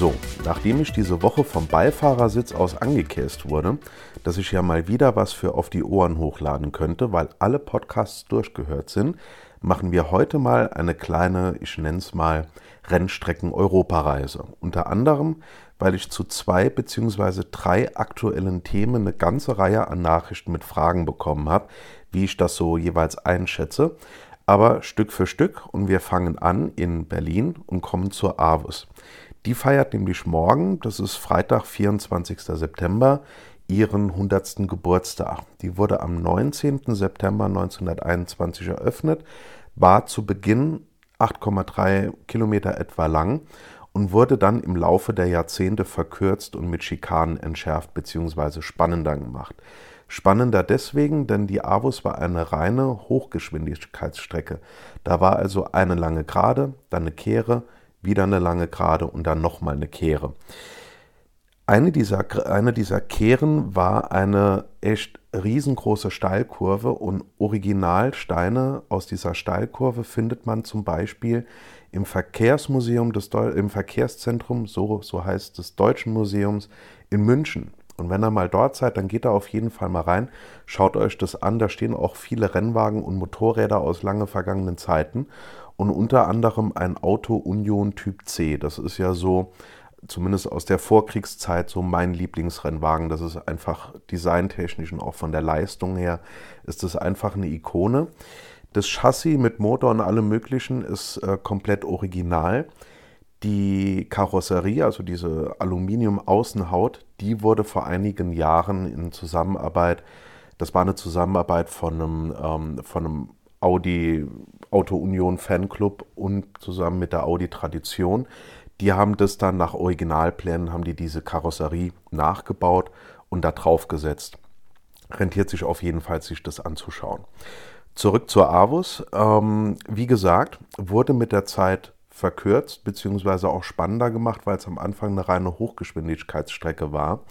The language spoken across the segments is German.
So, nachdem ich diese Woche vom Beifahrersitz aus angekäst wurde, dass ich ja mal wieder was für auf die Ohren hochladen könnte, weil alle Podcasts durchgehört sind, machen wir heute mal eine kleine, ich nenne es mal, Rennstrecken-Europareise. Unter anderem, weil ich zu zwei bzw. drei aktuellen Themen eine ganze Reihe an Nachrichten mit Fragen bekommen habe, wie ich das so jeweils einschätze. Aber Stück für Stück und wir fangen an in Berlin und kommen zur AWUS. Die feiert nämlich morgen, das ist Freitag, 24. September, ihren 100. Geburtstag. Die wurde am 19. September 1921 eröffnet, war zu Beginn 8,3 Kilometer etwa lang und wurde dann im Laufe der Jahrzehnte verkürzt und mit Schikanen entschärft bzw. spannender gemacht. Spannender deswegen, denn die Avus war eine reine Hochgeschwindigkeitsstrecke. Da war also eine lange Gerade, dann eine Kehre, wieder eine lange Gerade und dann nochmal eine Kehre. Eine dieser, eine dieser Kehren war eine echt riesengroße Steilkurve und Originalsteine aus dieser Steilkurve findet man zum Beispiel im Verkehrsmuseum des im Verkehrszentrum, so, so heißt des Deutschen Museums in München. Und wenn ihr mal dort seid, dann geht da auf jeden Fall mal rein, schaut euch das an. Da stehen auch viele Rennwagen und Motorräder aus lange vergangenen Zeiten und unter anderem ein Auto Union Typ C. Das ist ja so, zumindest aus der Vorkriegszeit, so mein Lieblingsrennwagen. Das ist einfach designtechnisch und auch von der Leistung her ist das einfach eine Ikone. Das Chassis mit Motor und allem Möglichen ist äh, komplett original. Die Karosserie, also diese Aluminium-Außenhaut, die wurde vor einigen Jahren in Zusammenarbeit, das war eine Zusammenarbeit von einem, ähm, von einem Audi Auto Union Fanclub und zusammen mit der Audi Tradition. Die haben das dann nach Originalplänen, haben die diese Karosserie nachgebaut und da drauf gesetzt. Rentiert sich auf jeden Fall, sich das anzuschauen. Zurück zur Avus. Ähm, wie gesagt, wurde mit der Zeit verkürzt, beziehungsweise auch spannender gemacht, weil es am Anfang eine reine Hochgeschwindigkeitsstrecke war.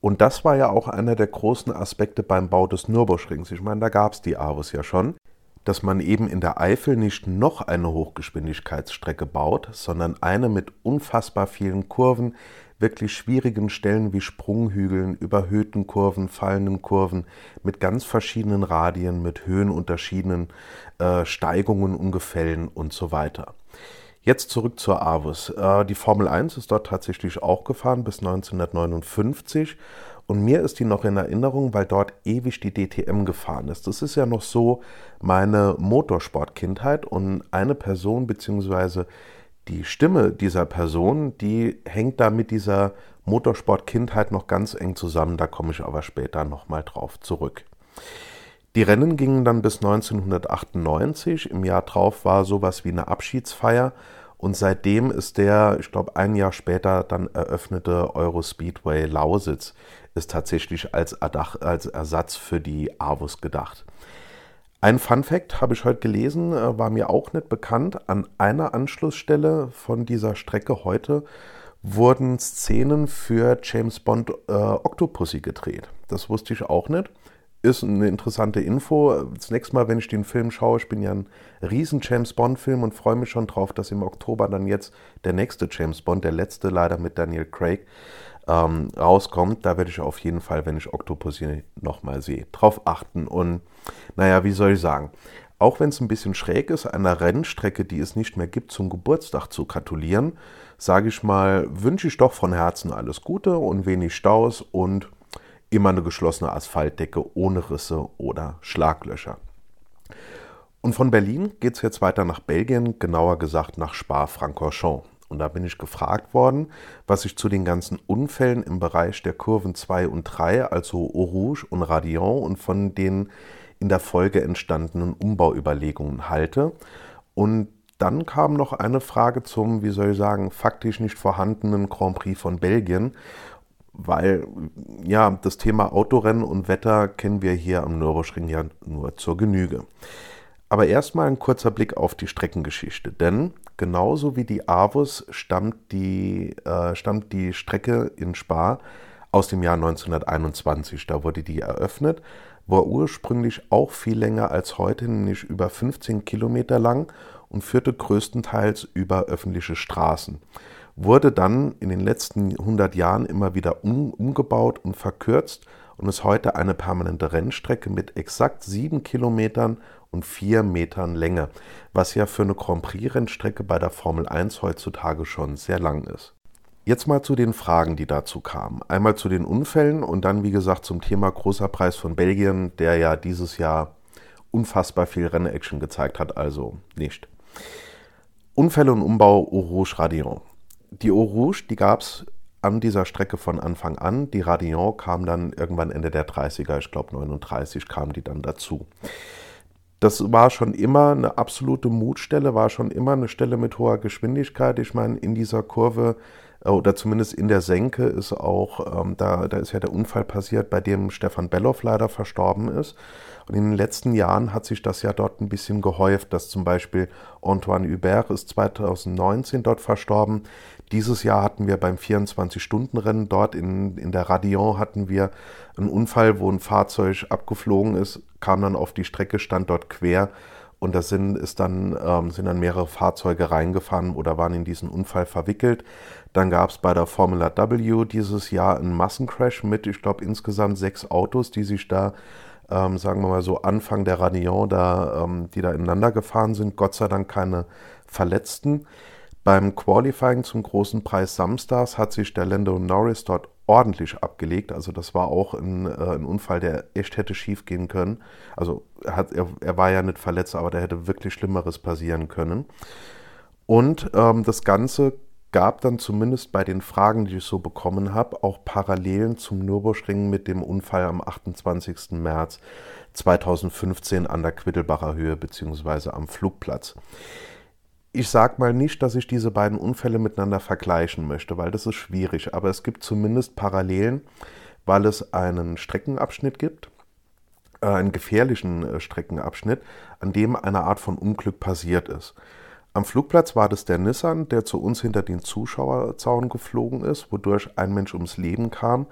Und das war ja auch einer der großen Aspekte beim Bau des Nürburgrings. Ich meine, da gab es die Avus ja schon dass man eben in der Eifel nicht noch eine Hochgeschwindigkeitsstrecke baut, sondern eine mit unfassbar vielen Kurven, wirklich schwierigen Stellen wie Sprunghügeln, überhöhten Kurven, fallenden Kurven, mit ganz verschiedenen Radien, mit Höhenunterschieden, äh, Steigungen und Gefällen und so weiter. Jetzt zurück zur Avus. Äh, die Formel 1 ist dort tatsächlich auch gefahren bis 1959 und mir ist die noch in Erinnerung, weil dort ewig die DTM gefahren ist. Das ist ja noch so meine Motorsportkindheit und eine Person bzw. die Stimme dieser Person, die hängt da mit dieser Motorsportkindheit noch ganz eng zusammen. Da komme ich aber später nochmal drauf zurück. Die Rennen gingen dann bis 1998. Im Jahr drauf war sowas wie eine Abschiedsfeier. Und seitdem ist der, ich glaube, ein Jahr später dann eröffnete Eurospeedway Lausitz ist tatsächlich als, Ersatz für die Avus gedacht. Ein Fun Fact habe ich heute gelesen, äh, war mir auch nicht bekannt. An einer Anschlussstelle von dieser Strecke heute wurden Szenen für James Bond äh, Octopussy gedreht. Das wusste ich auch nicht. Ist eine interessante Info. Das nächste Mal, wenn ich den Film schaue, ich bin ja ein riesen James Bond-Film und freue mich schon drauf, dass im Oktober dann jetzt der nächste James Bond, der letzte leider mit Daniel Craig, ähm, rauskommt, da werde ich auf jeden Fall, wenn ich Octopussy nochmal sehe, drauf achten. Und naja, wie soll ich sagen? Auch wenn es ein bisschen schräg ist, einer Rennstrecke, die es nicht mehr gibt, zum Geburtstag zu gratulieren, sage ich mal, wünsche ich doch von Herzen alles Gute und wenig Staus und immer eine geschlossene Asphaltdecke ohne Risse oder Schlaglöcher. Und von Berlin geht es jetzt weiter nach Belgien, genauer gesagt nach Spa-Francorchamps. Und da bin ich gefragt worden, was ich zu den ganzen Unfällen im Bereich der Kurven 2 und 3, also Eau und Radion und von den in der Folge entstandenen Umbauüberlegungen halte. Und dann kam noch eine Frage zum, wie soll ich sagen, faktisch nicht vorhandenen Grand Prix von Belgien, weil ja, das Thema Autorennen und Wetter kennen wir hier am Nürburgring ja nur zur Genüge. Aber erstmal ein kurzer Blick auf die Streckengeschichte, denn genauso wie die Avus stammt die, äh, stammt die Strecke in Spa aus dem Jahr 1921. Da wurde die eröffnet, war ursprünglich auch viel länger als heute, nämlich über 15 Kilometer lang und führte größtenteils über öffentliche Straßen wurde dann in den letzten 100 Jahren immer wieder um, umgebaut und verkürzt und ist heute eine permanente Rennstrecke mit exakt sieben Kilometern und vier Metern Länge, was ja für eine Grand Prix-Rennstrecke bei der Formel 1 heutzutage schon sehr lang ist. Jetzt mal zu den Fragen, die dazu kamen. Einmal zu den Unfällen und dann, wie gesagt, zum Thema Großer Preis von Belgien, der ja dieses Jahr unfassbar viel Rennaction gezeigt hat, also nicht. Unfälle und Umbau Rouge Radion die Eau Rouge, die gab es an dieser Strecke von Anfang an. Die Radion kam dann irgendwann Ende der 30er, ich glaube 39 kam die dann dazu. Das war schon immer eine absolute Mutstelle, war schon immer eine Stelle mit hoher Geschwindigkeit. Ich meine, in dieser Kurve äh, oder zumindest in der Senke ist auch, ähm, da, da ist ja der Unfall passiert, bei dem Stefan Belloff leider verstorben ist. Und in den letzten Jahren hat sich das ja dort ein bisschen gehäuft, dass zum Beispiel Antoine Hubert ist 2019 dort verstorben. Dieses Jahr hatten wir beim 24-Stunden-Rennen dort in, in der Radion hatten wir einen Unfall, wo ein Fahrzeug abgeflogen ist, kam dann auf die Strecke, stand dort quer und da sind, ist dann, ähm, sind dann mehrere Fahrzeuge reingefahren oder waren in diesen Unfall verwickelt. Dann gab es bei der Formula W dieses Jahr einen Massencrash mit, ich glaube, insgesamt sechs Autos, die sich da, ähm, sagen wir mal so, Anfang der Radion, da, ähm, die da ineinander gefahren sind. Gott sei Dank keine Verletzten. Beim Qualifying zum großen Preis Samstags hat sich der Lando Norris dort ordentlich abgelegt. Also das war auch ein, äh, ein Unfall, der echt hätte schief gehen können. Also er, hat, er, er, war ja nicht verletzt, aber da hätte wirklich Schlimmeres passieren können. Und ähm, das Ganze gab dann zumindest bei den Fragen, die ich so bekommen habe, auch Parallelen zum Nürburgring mit dem Unfall am 28. März 2015 an der Quiddelbacher Höhe bzw. am Flugplatz ich sage mal nicht, dass ich diese beiden Unfälle miteinander vergleichen möchte, weil das ist schwierig, aber es gibt zumindest Parallelen, weil es einen Streckenabschnitt gibt, äh, einen gefährlichen äh, Streckenabschnitt, an dem eine Art von Unglück passiert ist. Am Flugplatz war das der Nissan, der zu uns hinter den Zuschauerzaun geflogen ist, wodurch ein Mensch ums Leben kam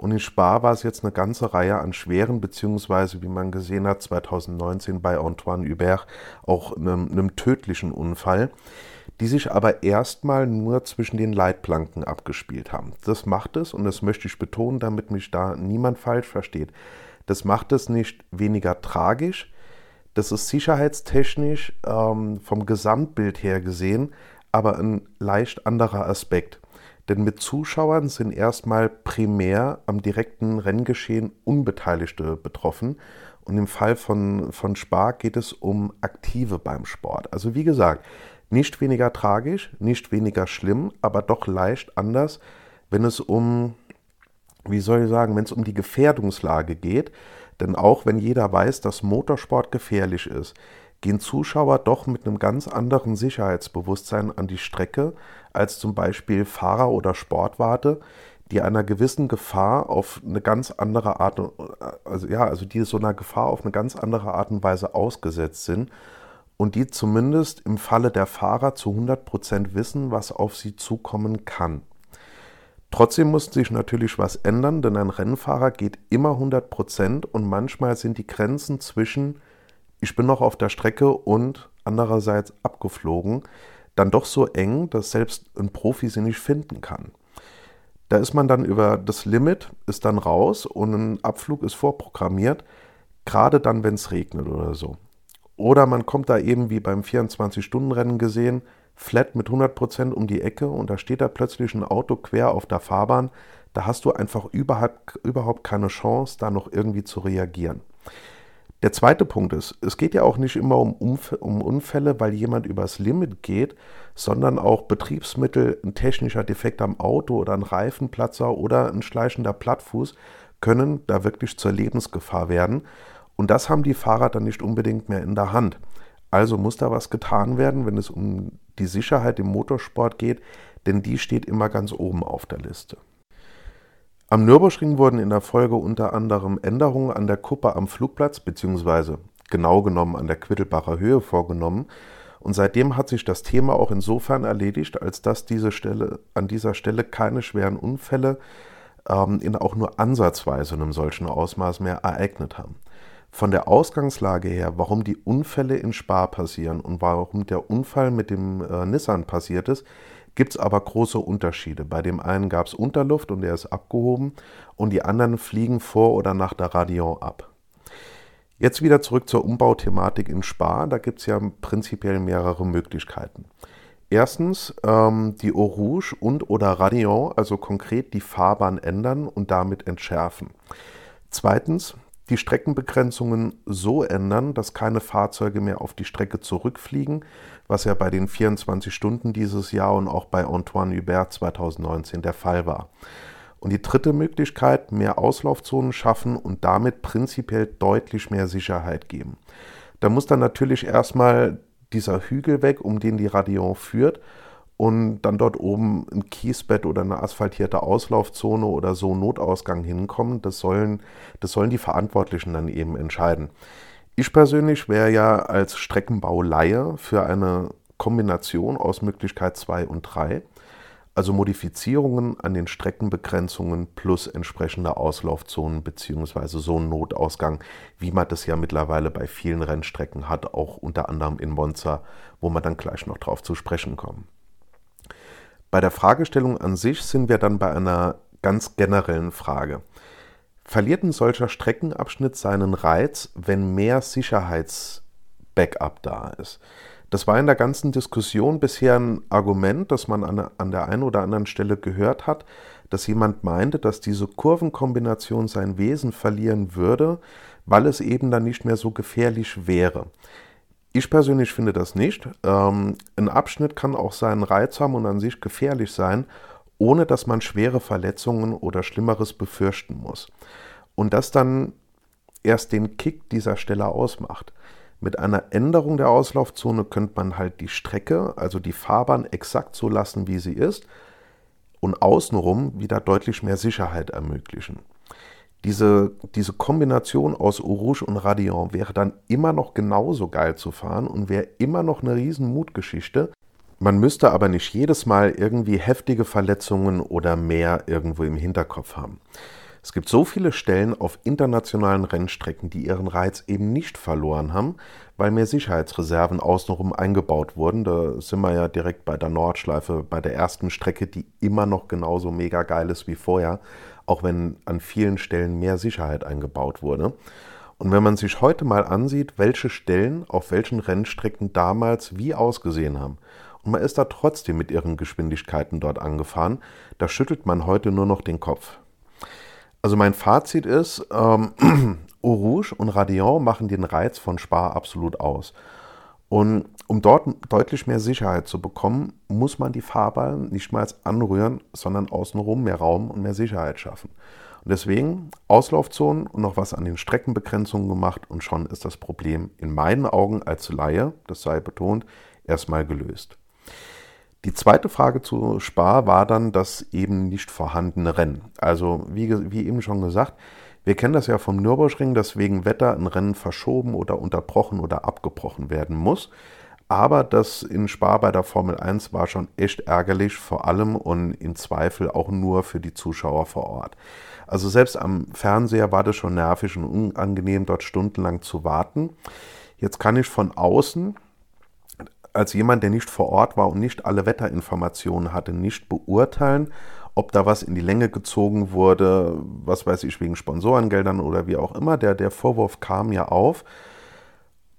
und in Spa war es jetzt eine ganze Reihe an schweren, beziehungsweise wie man gesehen hat, 2019 bei Antoine Hubert auch einem, einem tödlichen Unfall, die sich aber erstmal nur zwischen den Leitplanken abgespielt haben. Das macht es, und das möchte ich betonen, damit mich da niemand falsch versteht, das macht es nicht weniger tragisch, das ist sicherheitstechnisch ähm, vom Gesamtbild her gesehen, aber ein leicht anderer Aspekt. Denn mit Zuschauern sind erstmal primär am direkten Renngeschehen Unbeteiligte betroffen. Und im Fall von, von Spar geht es um Aktive beim Sport. Also wie gesagt, nicht weniger tragisch, nicht weniger schlimm, aber doch leicht anders, wenn es um, wie soll ich sagen, wenn es um die Gefährdungslage geht. Denn auch wenn jeder weiß, dass Motorsport gefährlich ist, gehen Zuschauer doch mit einem ganz anderen Sicherheitsbewusstsein an die Strecke als zum Beispiel Fahrer oder Sportwarte, die einer gewissen Gefahr auf eine ganz andere Art, also ja, also die so einer Gefahr auf eine ganz andere Art und Weise ausgesetzt sind und die zumindest im Falle der Fahrer zu 100 Prozent wissen, was auf sie zukommen kann. Trotzdem muss sich natürlich was ändern, denn ein Rennfahrer geht immer 100 Prozent und manchmal sind die Grenzen zwischen ich bin noch auf der Strecke und andererseits abgeflogen, dann doch so eng, dass selbst ein Profi sie nicht finden kann. Da ist man dann über das Limit, ist dann raus und ein Abflug ist vorprogrammiert, gerade dann, wenn es regnet oder so. Oder man kommt da eben wie beim 24-Stunden-Rennen gesehen, flat mit 100% um die Ecke und da steht da plötzlich ein Auto quer auf der Fahrbahn. Da hast du einfach überhaupt, überhaupt keine Chance, da noch irgendwie zu reagieren. Der zweite Punkt ist, es geht ja auch nicht immer um, Umf um Unfälle, weil jemand übers Limit geht, sondern auch Betriebsmittel, ein technischer Defekt am Auto oder ein Reifenplatzer oder ein schleichender Plattfuß können da wirklich zur Lebensgefahr werden. Und das haben die Fahrer dann nicht unbedingt mehr in der Hand. Also muss da was getan werden, wenn es um die Sicherheit im Motorsport geht, denn die steht immer ganz oben auf der Liste. Am Nürburgring wurden in der Folge unter anderem Änderungen an der Kuppe am Flugplatz beziehungsweise genau genommen an der Quittelbacher Höhe vorgenommen. Und seitdem hat sich das Thema auch insofern erledigt, als dass diese Stelle, an dieser Stelle keine schweren Unfälle ähm, in auch nur ansatzweise einem solchen Ausmaß mehr ereignet haben. Von der Ausgangslage her, warum die Unfälle in Spa passieren und warum der Unfall mit dem äh, Nissan passiert ist, gibt es aber große Unterschiede. Bei dem einen gab es Unterluft und der ist abgehoben und die anderen fliegen vor oder nach der Radion ab. Jetzt wieder zurück zur Umbauthematik in Spa. Da gibt es ja prinzipiell mehrere Möglichkeiten. Erstens ähm, die Eau Rouge und oder Radion, also konkret die Fahrbahn ändern und damit entschärfen. Zweitens die Streckenbegrenzungen so ändern, dass keine Fahrzeuge mehr auf die Strecke zurückfliegen, was ja bei den 24 Stunden dieses Jahr und auch bei Antoine Hubert 2019 der Fall war. Und die dritte Möglichkeit, mehr Auslaufzonen schaffen und damit prinzipiell deutlich mehr Sicherheit geben. Da muss dann natürlich erstmal dieser Hügel weg, um den die Radion führt und dann dort oben ein Kiesbett oder eine asphaltierte Auslaufzone oder so Notausgang hinkommen, das sollen, das sollen die Verantwortlichen dann eben entscheiden. Ich persönlich wäre ja als Streckenbauleihe für eine Kombination aus Möglichkeit 2 und 3, also Modifizierungen an den Streckenbegrenzungen plus entsprechende Auslaufzonen bzw. so ein Notausgang, wie man das ja mittlerweile bei vielen Rennstrecken hat, auch unter anderem in Monza, wo man dann gleich noch drauf zu sprechen kommen. Bei der Fragestellung an sich sind wir dann bei einer ganz generellen Frage. Verliert ein solcher Streckenabschnitt seinen Reiz, wenn mehr Sicherheitsbackup da ist? Das war in der ganzen Diskussion bisher ein Argument, das man an, der einen oder anderen Stelle gehört hat, dass jemand meinte, dass diese Kurvenkombination sein Wesen verlieren würde, weil es eben dann nicht mehr so gefährlich wäre. Ich persönlich finde das nicht. Ähm, ein Abschnitt kann auch seinen Reiz haben und an sich gefährlich sein, ohne dass man schwere Verletzungen oder Schlimmeres befürchten muss. Und das dann erst den Kick dieser Stelle ausmacht. Mit einer Änderung der Auslaufzone könnte man halt die Strecke, also die Fahrbahn, exakt so lassen, wie sie ist und außenrum wieder deutlich mehr Sicherheit ermöglichen. Diese, diese Kombination aus Eau Rouge und Radion wäre dann immer noch genauso geil zu fahren und wäre immer noch eine riesen Mutgeschichte. Man müsste aber nicht jedes Mal irgendwie heftige Verletzungen oder mehr irgendwo im Hinterkopf haben. Es gibt so viele Stellen auf internationalen Rennstrecken, die ihren Reiz eben nicht verloren haben, weil mehr Sicherheitsreserven außenrum eingebaut wurden. Da sind wir ja direkt bei der Nordschleife, bei der ersten Strecke, die immer noch genauso mega geil ist wie vorher auch wenn an vielen Stellen mehr Sicherheit eingebaut wurde. Und wenn man sich heute mal ansieht, welche Stellen auf welchen Rennstrecken damals wie ausgesehen haben, und man ist da trotzdem mit ihren Geschwindigkeiten dort angefahren, da schüttelt man heute nur noch den Kopf. Also mein Fazit ist, ähm, Eau Rouge und Radion machen den Reiz von Spa absolut aus. Und um dort deutlich mehr Sicherheit zu bekommen, muss man die Fahrbahn nicht mal anrühren, sondern außenrum mehr Raum und mehr Sicherheit schaffen. Und deswegen Auslaufzonen und noch was an den Streckenbegrenzungen gemacht und schon ist das Problem in meinen Augen als Laie, das sei betont, erstmal gelöst. Die zweite Frage zu Spar war dann das eben nicht vorhandene Rennen. Also wie, wie eben schon gesagt, wir kennen das ja vom Nürburgring, dass wegen Wetter ein Rennen verschoben oder unterbrochen oder abgebrochen werden muss. Aber das in Spa bei der Formel 1 war schon echt ärgerlich, vor allem und im Zweifel auch nur für die Zuschauer vor Ort. Also selbst am Fernseher war das schon nervig und unangenehm, dort stundenlang zu warten. Jetzt kann ich von außen, als jemand, der nicht vor Ort war und nicht alle Wetterinformationen hatte, nicht beurteilen, ob da was in die Länge gezogen wurde, was weiß ich, wegen Sponsorengeldern oder wie auch immer. Der, der Vorwurf kam ja auf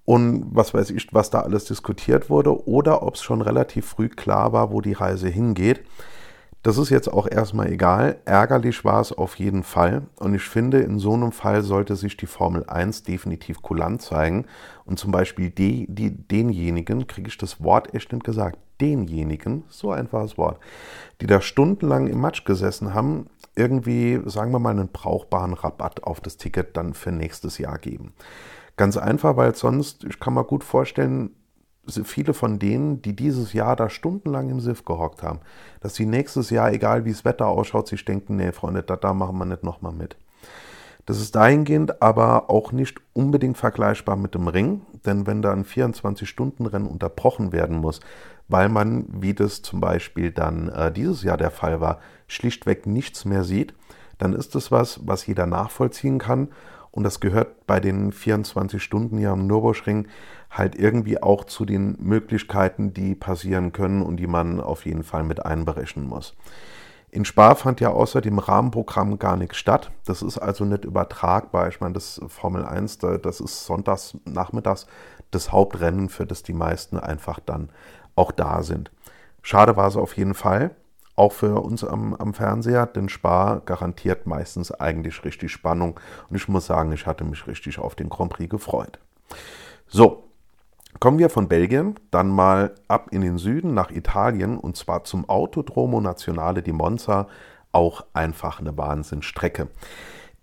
und was weiß ich, was da alles diskutiert wurde oder ob es schon relativ früh klar war, wo die Reise hingeht. Das ist jetzt auch erstmal egal. Ärgerlich war es auf jeden Fall. Und ich finde, in so einem Fall sollte sich die Formel 1 definitiv kulant zeigen. Und zum Beispiel die, die, denjenigen, kriege ich das Wort echt nicht gesagt, denjenigen, so einfaches Wort, die da stundenlang im Matsch gesessen haben, irgendwie, sagen wir mal, einen brauchbaren Rabatt auf das Ticket dann für nächstes Jahr geben. Ganz einfach, weil sonst, ich kann mir gut vorstellen, viele von denen, die dieses Jahr da stundenlang im SIF gehockt haben, dass sie nächstes Jahr, egal wie das Wetter ausschaut, sich denken, nee, Freunde, da, da machen wir nicht nochmal mit. Das ist dahingehend aber auch nicht unbedingt vergleichbar mit dem Ring, denn wenn da ein 24-Stunden-Rennen unterbrochen werden muss, weil man, wie das zum Beispiel dann äh, dieses Jahr der Fall war, schlichtweg nichts mehr sieht, dann ist das was, was jeder nachvollziehen kann. Und das gehört bei den 24 Stunden hier am Nürburgring halt irgendwie auch zu den Möglichkeiten, die passieren können und die man auf jeden Fall mit einberechnen muss. In Spa fand ja außer dem Rahmenprogramm gar nichts statt. Das ist also nicht übertragbar. Ich meine, das Formel 1, das ist sonntags nachmittags das Hauptrennen, für das die meisten einfach dann auch da sind. Schade war es auf jeden Fall, auch für uns am, am Fernseher, denn Spa garantiert meistens eigentlich richtig Spannung. Und ich muss sagen, ich hatte mich richtig auf den Grand Prix gefreut. So, Kommen wir von Belgien dann mal ab in den Süden nach Italien und zwar zum Autodromo Nazionale di Monza, auch einfach eine Wahnsinnstrecke.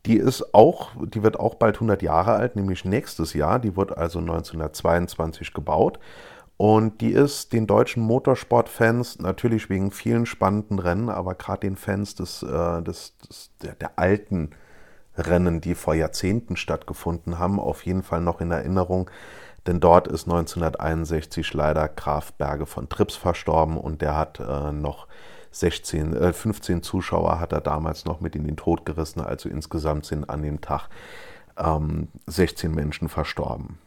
Die ist auch, die wird auch bald 100 Jahre alt, nämlich nächstes Jahr. Die wurde also 1922 gebaut und die ist den deutschen Motorsportfans natürlich wegen vielen spannenden Rennen, aber gerade den Fans des, äh, des, des der, der alten Rennen, die vor Jahrzehnten stattgefunden haben, auf jeden Fall noch in Erinnerung denn dort ist 1961 leider Graf Berge von Trips verstorben und der hat äh, noch 16, äh, 15 Zuschauer hat er damals noch mit in den Tod gerissen. Also insgesamt sind an dem Tag ähm, 16 Menschen verstorben.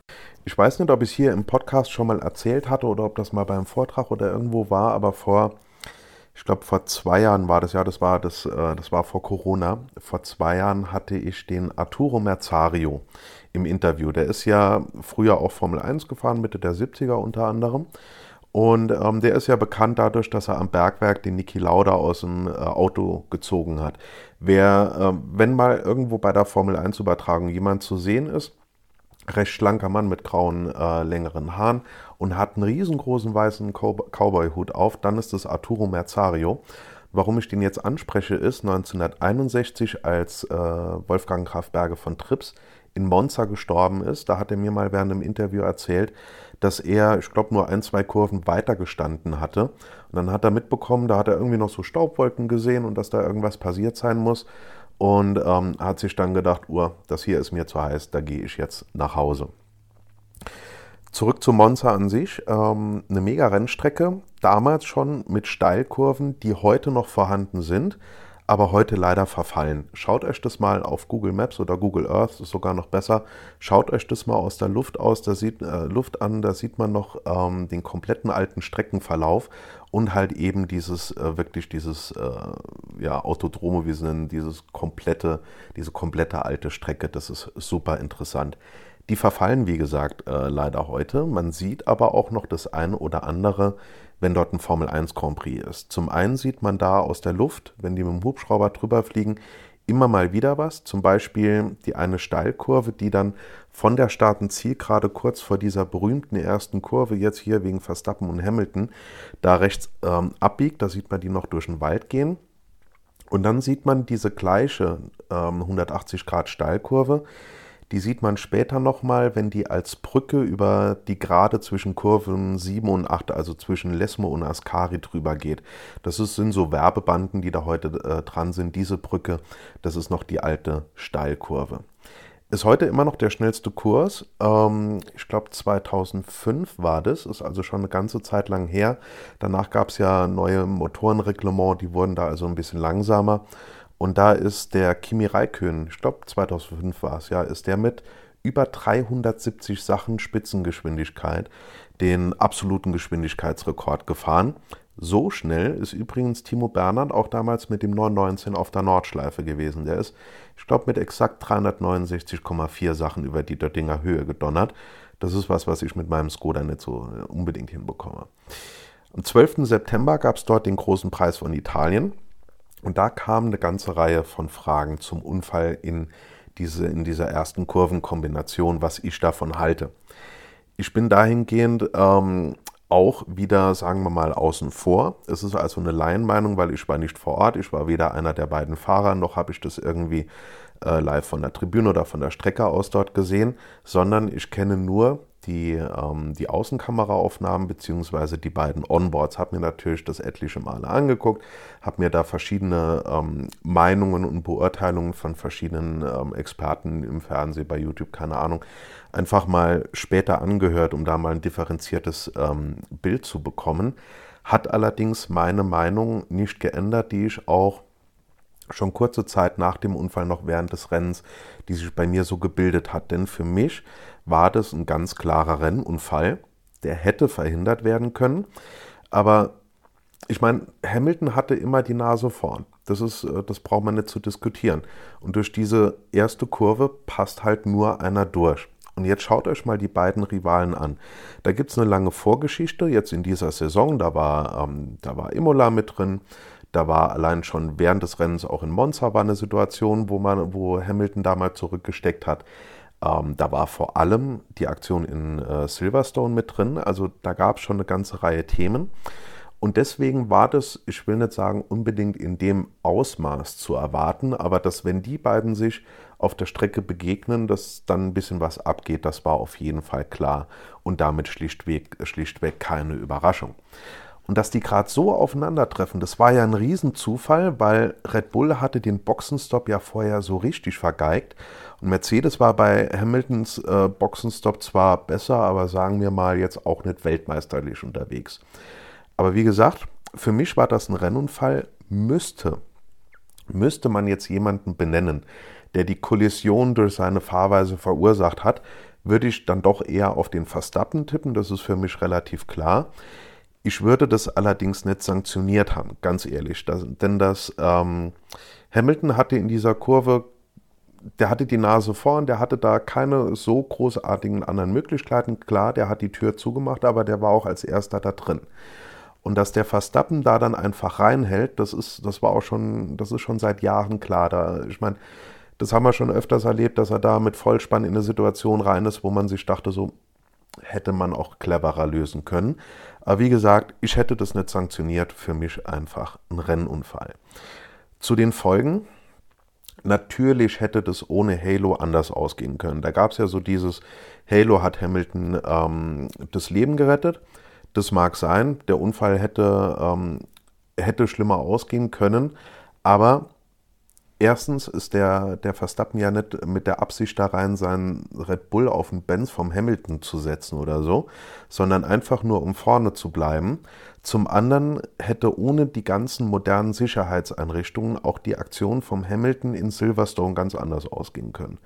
Ich weiß nicht, ob ich es hier im Podcast schon mal erzählt hatte oder ob das mal beim Vortrag oder irgendwo war, aber vor, ich glaube vor zwei Jahren war das ja, das war das, äh, das war vor Corona. Vor zwei Jahren hatte ich den Arturo Merzario im Interview. Der ist ja früher auch Formel 1 gefahren, Mitte der 70er unter anderem. Und ähm, der ist ja bekannt dadurch, dass er am Bergwerk den Niki Lauda aus dem äh, Auto gezogen hat. Wer, äh, wenn mal irgendwo bei der Formel 1 Übertragung jemand zu sehen ist, recht schlanker Mann mit grauen, äh, längeren Haaren und hat einen riesengroßen weißen Cowboy-Hut auf, dann ist es Arturo Merzario. Warum ich den jetzt anspreche, ist 1961, als äh, Wolfgang Graf Berge von Trips in Monza gestorben ist. Da hat er mir mal während einem Interview erzählt, dass er, ich glaube, nur ein, zwei Kurven weiter gestanden hatte. Und dann hat er mitbekommen, da hat er irgendwie noch so Staubwolken gesehen und dass da irgendwas passiert sein muss. Und ähm, hat sich dann gedacht, Uhr, das hier ist mir zu heiß, da gehe ich jetzt nach Hause. Zurück zu Monza an sich. Ähm, eine mega Rennstrecke, damals schon mit Steilkurven, die heute noch vorhanden sind aber heute leider verfallen. Schaut euch das mal auf Google Maps oder Google Earth, ist sogar noch besser. Schaut euch das mal aus der Luft aus, da sieht äh, Luft an, da sieht man noch ähm, den kompletten alten Streckenverlauf und halt eben dieses äh, wirklich dieses äh, ja Autodrome, wie sie nennen, dieses komplette, diese komplette alte Strecke. Das ist super interessant. Die verfallen, wie gesagt, äh, leider heute. Man sieht aber auch noch das eine oder andere wenn dort ein Formel 1 Grand Prix ist. Zum einen sieht man da aus der Luft, wenn die mit dem Hubschrauber drüber fliegen, immer mal wieder was. Zum Beispiel die eine Steilkurve, die dann von der Start- und Zielgerade kurz vor dieser berühmten ersten Kurve, jetzt hier wegen Verstappen und Hamilton, da rechts ähm, abbiegt. Da sieht man die noch durch den Wald gehen. Und dann sieht man diese gleiche ähm, 180 Grad Steilkurve, die sieht man später nochmal, wenn die als Brücke über die Gerade zwischen Kurven 7 und 8, also zwischen Lesmo und Ascari drüber geht. Das ist, sind so Werbebanden, die da heute äh, dran sind. Diese Brücke, das ist noch die alte Steilkurve. Ist heute immer noch der schnellste Kurs. Ähm, ich glaube 2005 war das, ist also schon eine ganze Zeit lang her. Danach gab es ja neue Motorenreglement, die wurden da also ein bisschen langsamer. Und da ist der Kimi Raikön, ich glaube 2005 war es, ja, ist der mit über 370 Sachen Spitzengeschwindigkeit den absoluten Geschwindigkeitsrekord gefahren. So schnell ist übrigens Timo Bernhard auch damals mit dem 919 auf der Nordschleife gewesen. Der ist, ich glaube, mit exakt 369,4 Sachen über die Döttinger Höhe gedonnert. Das ist was, was ich mit meinem Skoda nicht so unbedingt hinbekomme. Am 12. September gab es dort den großen Preis von Italien. Und da kam eine ganze Reihe von Fragen zum Unfall in, diese, in dieser ersten Kurvenkombination, was ich davon halte. Ich bin dahingehend ähm, auch wieder, sagen wir mal, außen vor. Es ist also eine Laienmeinung, weil ich war nicht vor Ort. Ich war weder einer der beiden Fahrer, noch habe ich das irgendwie äh, live von der Tribüne oder von der Strecke aus dort gesehen, sondern ich kenne nur die, ähm, die Außenkameraaufnahmen beziehungsweise die beiden Onboards. Habe mir natürlich das etliche Male angeguckt, habe mir da verschiedene ähm, Meinungen und Beurteilungen von verschiedenen ähm, Experten im Fernsehen, bei YouTube, keine Ahnung, einfach mal später angehört, um da mal ein differenziertes ähm, Bild zu bekommen. Hat allerdings meine Meinung nicht geändert, die ich auch schon kurze Zeit nach dem Unfall noch während des Rennens, die sich bei mir so gebildet hat. Denn für mich war das ein ganz klarer Rennunfall, der hätte verhindert werden können. Aber ich meine, Hamilton hatte immer die Nase vorn. Das, ist, äh, das braucht man nicht zu diskutieren. Und durch diese erste Kurve passt halt nur einer durch. Und jetzt schaut euch mal die beiden Rivalen an. Da gibt es eine lange Vorgeschichte, jetzt in dieser Saison. Da war, ähm, da war Imola mit drin. Da war allein schon während des Rennens auch in Monza war eine Situation, wo, man, wo Hamilton damals zurückgesteckt hat. Ähm, da war vor allem die Aktion in äh, Silverstone mit drin. Also da gab es schon eine ganze Reihe Themen. Und deswegen war das, ich will nicht sagen, unbedingt in dem Ausmaß zu erwarten, aber dass wenn die beiden sich auf der Strecke begegnen, dass dann ein bisschen was abgeht, das war auf jeden Fall klar und damit schlichtweg, schlichtweg keine Überraschung. Und dass die gerade so aufeinandertreffen, das war ja ein Riesenzufall, weil Red Bull hatte den Boxenstopp ja vorher so richtig vergeigt. Und Mercedes war bei Hamiltons äh, Boxenstopp zwar besser, aber sagen wir mal jetzt auch nicht weltmeisterlich unterwegs. Aber wie gesagt, für mich war das ein Rennunfall, müsste, müsste man jetzt jemanden benennen, der die Kollision durch seine Fahrweise verursacht hat, würde ich dann doch eher auf den Verstappen tippen, das ist für mich relativ klar. Ich würde das allerdings nicht sanktioniert haben, ganz ehrlich. Das, denn das ähm, Hamilton hatte in dieser Kurve, der hatte die Nase vorn, der hatte da keine so großartigen anderen Möglichkeiten. Klar, der hat die Tür zugemacht, aber der war auch als erster da drin. Und dass der Verstappen da dann einfach reinhält, das ist, das war auch schon, das ist schon seit Jahren klar. Da, ich meine, das haben wir schon öfters erlebt, dass er da mit Vollspann in eine Situation rein ist, wo man sich dachte, so hätte man auch cleverer lösen können. Aber wie gesagt, ich hätte das nicht sanktioniert, für mich einfach ein Rennunfall. Zu den Folgen. Natürlich hätte das ohne Halo anders ausgehen können. Da gab es ja so dieses, Halo hat Hamilton ähm, das Leben gerettet. Das mag sein, der Unfall hätte, ähm, hätte schlimmer ausgehen können, aber Erstens ist der, der Verstappen ja nicht mit der Absicht da rein, seinen Red Bull auf den Benz vom Hamilton zu setzen oder so, sondern einfach nur um vorne zu bleiben. Zum anderen hätte ohne die ganzen modernen Sicherheitseinrichtungen auch die Aktion vom Hamilton in Silverstone ganz anders ausgehen können.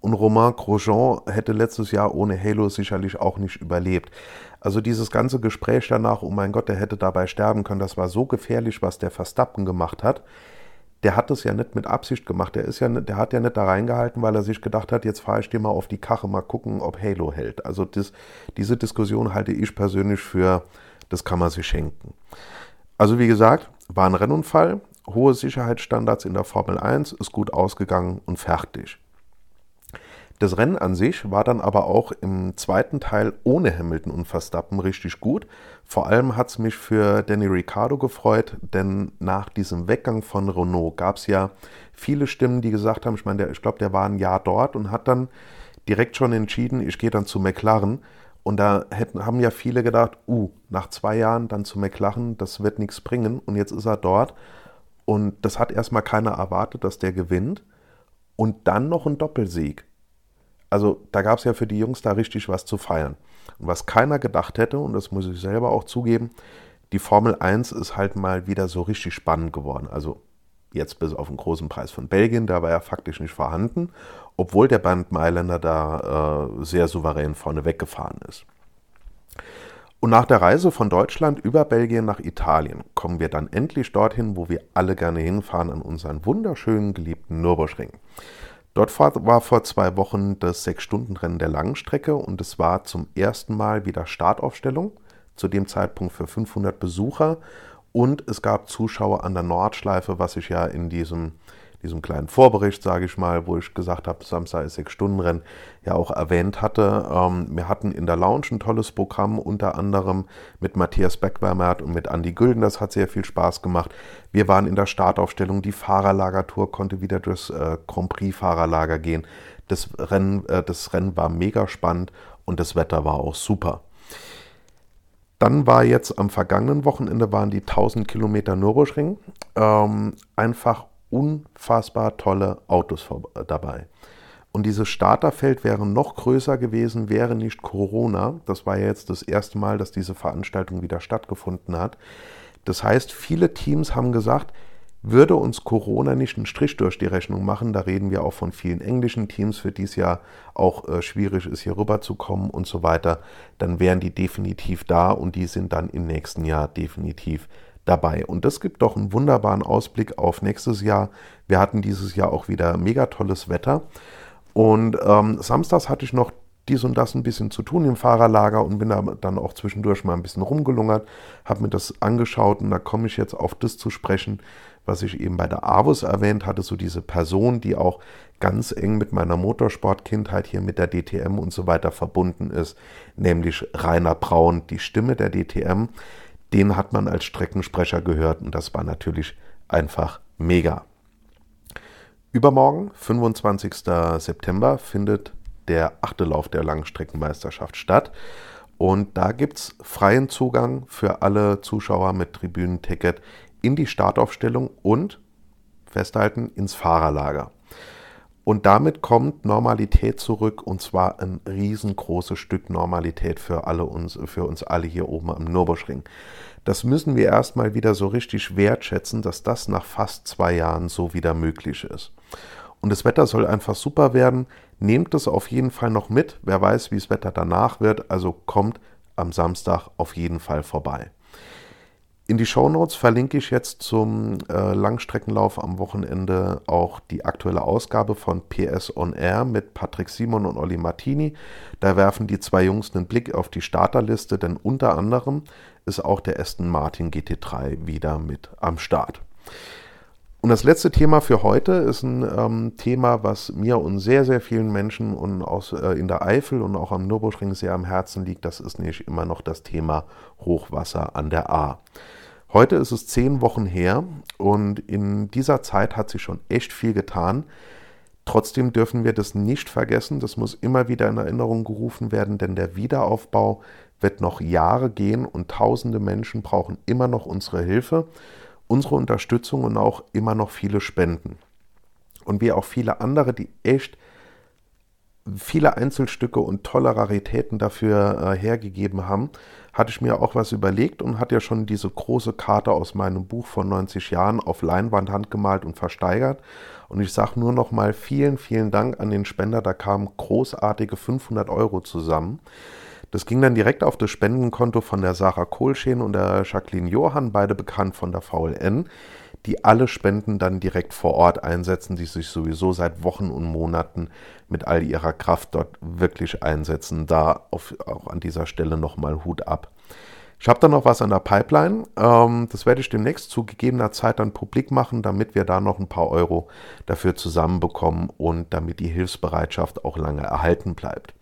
Und Romain Grosjean hätte letztes Jahr ohne Halo sicherlich auch nicht überlebt. Also dieses ganze Gespräch danach, oh mein Gott, der hätte dabei sterben können, das war so gefährlich, was der Verstappen gemacht hat der hat das ja nicht mit Absicht gemacht. Der, ist ja, der hat ja nicht da reingehalten, weil er sich gedacht hat, jetzt fahre ich dir mal auf die Kache, mal gucken, ob Halo hält. Also das, diese Diskussion halte ich persönlich für, das kann man sich schenken. Also wie gesagt, war ein Rennunfall, hohe Sicherheitsstandards in der Formel 1, ist gut ausgegangen und fertig. Das Rennen an sich war dann aber auch im zweiten Teil ohne Hamilton und Verstappen richtig gut. Vor allem hat es mich für Danny Ricciardo gefreut, denn nach diesem Weggang von Renault gab es ja viele Stimmen, die gesagt haben, ich meine, ich glaube, der war ein Jahr dort und hat dann direkt schon entschieden, ich gehe dann zu McLaren. Und da hätten, haben ja viele gedacht, uh, nach zwei Jahren dann zu McLaren, das wird nichts bringen. Und jetzt ist er dort. Und das hat erstmal keiner erwartet, dass der gewinnt. Und dann noch ein Doppelsieg. Also da gab es ja für die Jungs da richtig was zu feiern. Und was keiner gedacht hätte, und das muss ich selber auch zugeben, die Formel 1 ist halt mal wieder so richtig spannend geworden. Also jetzt bis auf den großen Preis von Belgien, der war ja faktisch nicht vorhanden, obwohl der Band Mailänder da äh, sehr souverän vorne weggefahren ist. Und nach der Reise von Deutschland über Belgien nach Italien kommen wir dann endlich dorthin, wo wir alle gerne hinfahren, an unseren wunderschönen geliebten Nürburgring. Dort war vor zwei Wochen das Sechs-Stunden-Rennen der Langstrecke und es war zum ersten Mal wieder Startaufstellung, zu dem Zeitpunkt für 500 Besucher. Und es gab Zuschauer an der Nordschleife, was ich ja in diesem diesem kleinen Vorbericht, sage ich mal, wo ich gesagt habe, Samstag ist sechs Stunden Rennen, ja auch erwähnt hatte. Ähm, wir hatten in der Lounge ein tolles Programm, unter anderem mit Matthias Beckwermert und mit Andy Gülden. Das hat sehr viel Spaß gemacht. Wir waren in der Startaufstellung. Die Fahrerlagertour konnte wieder durchs äh, Grand Prix Fahrerlager gehen. Das Rennen, äh, das Rennen war mega spannend und das Wetter war auch super. Dann war jetzt am vergangenen Wochenende waren die 1000 Kilometer Nürburgring. Ähm, einfach unfassbar tolle Autos dabei. Und dieses Starterfeld wäre noch größer gewesen, wäre nicht Corona. Das war ja jetzt das erste Mal, dass diese Veranstaltung wieder stattgefunden hat. Das heißt, viele Teams haben gesagt, würde uns Corona nicht einen Strich durch die Rechnung machen, da reden wir auch von vielen englischen Teams, für die es ja auch äh, schwierig ist, hier rüberzukommen und so weiter, dann wären die definitiv da und die sind dann im nächsten Jahr definitiv dabei. Und das gibt doch einen wunderbaren Ausblick auf nächstes Jahr. Wir hatten dieses Jahr auch wieder mega tolles Wetter. Und ähm, samstags hatte ich noch dies und das ein bisschen zu tun im Fahrerlager und bin da dann auch zwischendurch mal ein bisschen rumgelungert, habe mir das angeschaut und da komme ich jetzt auf das zu sprechen, was ich eben bei der AWUS erwähnt hatte, so diese Person, die auch ganz eng mit meiner Motorsportkindheit hier mit der DTM und so weiter verbunden ist, nämlich Rainer Braun, die Stimme der DTM. Den hat man als Streckensprecher gehört und das war natürlich einfach mega. Übermorgen, 25. September, findet der achte Lauf der Langstreckenmeisterschaft statt. Und da gibt es freien Zugang für alle Zuschauer mit Tribünenticket in die Startaufstellung und festhalten ins Fahrerlager. Und damit kommt Normalität zurück und zwar ein riesengroßes Stück Normalität für alle uns, für uns alle hier oben am Nürburgring. Das müssen wir erstmal wieder so richtig wertschätzen, dass das nach fast zwei Jahren so wieder möglich ist. Und das Wetter soll einfach super werden. Nehmt es auf jeden Fall noch mit. Wer weiß, wie das Wetter danach wird. Also kommt am Samstag auf jeden Fall vorbei. In die Shownotes verlinke ich jetzt zum äh, Langstreckenlauf am Wochenende auch die aktuelle Ausgabe von PS On Air mit Patrick Simon und Olli Martini. Da werfen die zwei Jungs einen Blick auf die Starterliste, denn unter anderem ist auch der Aston Martin GT3 wieder mit am Start. Und das letzte Thema für heute ist ein ähm, Thema, was mir und sehr, sehr vielen Menschen und aus, äh, in der Eifel und auch am Nürburgring sehr am Herzen liegt. Das ist nämlich immer noch das Thema Hochwasser an der A. Heute ist es zehn Wochen her und in dieser Zeit hat sich schon echt viel getan. Trotzdem dürfen wir das nicht vergessen. Das muss immer wieder in Erinnerung gerufen werden, denn der Wiederaufbau wird noch Jahre gehen und tausende Menschen brauchen immer noch unsere Hilfe, unsere Unterstützung und auch immer noch viele Spenden. Und wie auch viele andere, die echt viele Einzelstücke und tolle Raritäten dafür äh, hergegeben haben, hatte ich mir auch was überlegt und hatte ja schon diese große Karte aus meinem Buch von 90 Jahren auf Leinwand handgemalt und versteigert. Und ich sage nur noch mal vielen, vielen Dank an den Spender. Da kamen großartige 500 Euro zusammen. Das ging dann direkt auf das Spendenkonto von der Sarah Kohlschen und der Jacqueline Johann, beide bekannt von der VLN die alle Spenden dann direkt vor Ort einsetzen, die sich sowieso seit Wochen und Monaten mit all ihrer Kraft dort wirklich einsetzen. Da auf, auch an dieser Stelle nochmal Hut ab. Ich habe da noch was an der Pipeline. Ähm, das werde ich demnächst zu gegebener Zeit dann publik machen, damit wir da noch ein paar Euro dafür zusammenbekommen und damit die Hilfsbereitschaft auch lange erhalten bleibt.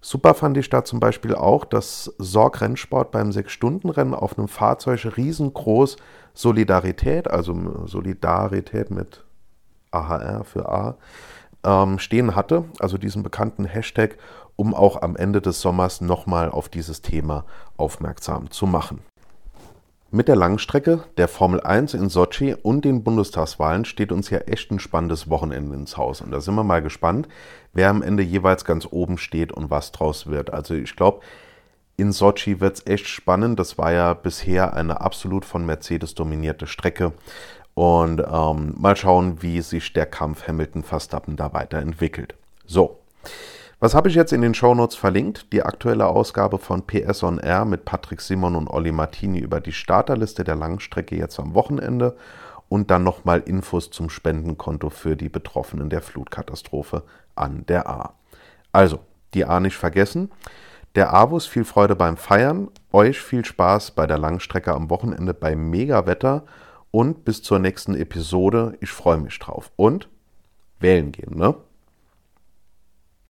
Super fand ich da zum Beispiel auch, dass Sorg Rennsport beim Sechs-Stunden-Rennen auf einem Fahrzeug riesengroß Solidarität, also Solidarität mit AHR für A, ähm, stehen hatte, also diesen bekannten Hashtag, um auch am Ende des Sommers nochmal auf dieses Thema aufmerksam zu machen. Mit der Langstrecke, der Formel 1 in Sochi und den Bundestagswahlen steht uns ja echt ein spannendes Wochenende ins Haus. Und da sind wir mal gespannt, wer am Ende jeweils ganz oben steht und was draus wird. Also ich glaube, in Sochi wird es echt spannend. Das war ja bisher eine absolut von Mercedes dominierte Strecke. Und ähm, mal schauen, wie sich der Kampf Hamilton-Verstappen da weiterentwickelt. So. Was habe ich jetzt in den Shownotes verlinkt? Die aktuelle Ausgabe von PS on Air mit Patrick Simon und Olli Martini über die Starterliste der Langstrecke jetzt am Wochenende und dann nochmal Infos zum Spendenkonto für die Betroffenen der Flutkatastrophe an der A. Also, die A nicht vergessen. Der Avus viel Freude beim Feiern, euch viel Spaß bei der Langstrecke am Wochenende bei Mega-Wetter und bis zur nächsten Episode. Ich freue mich drauf. Und wählen gehen, ne?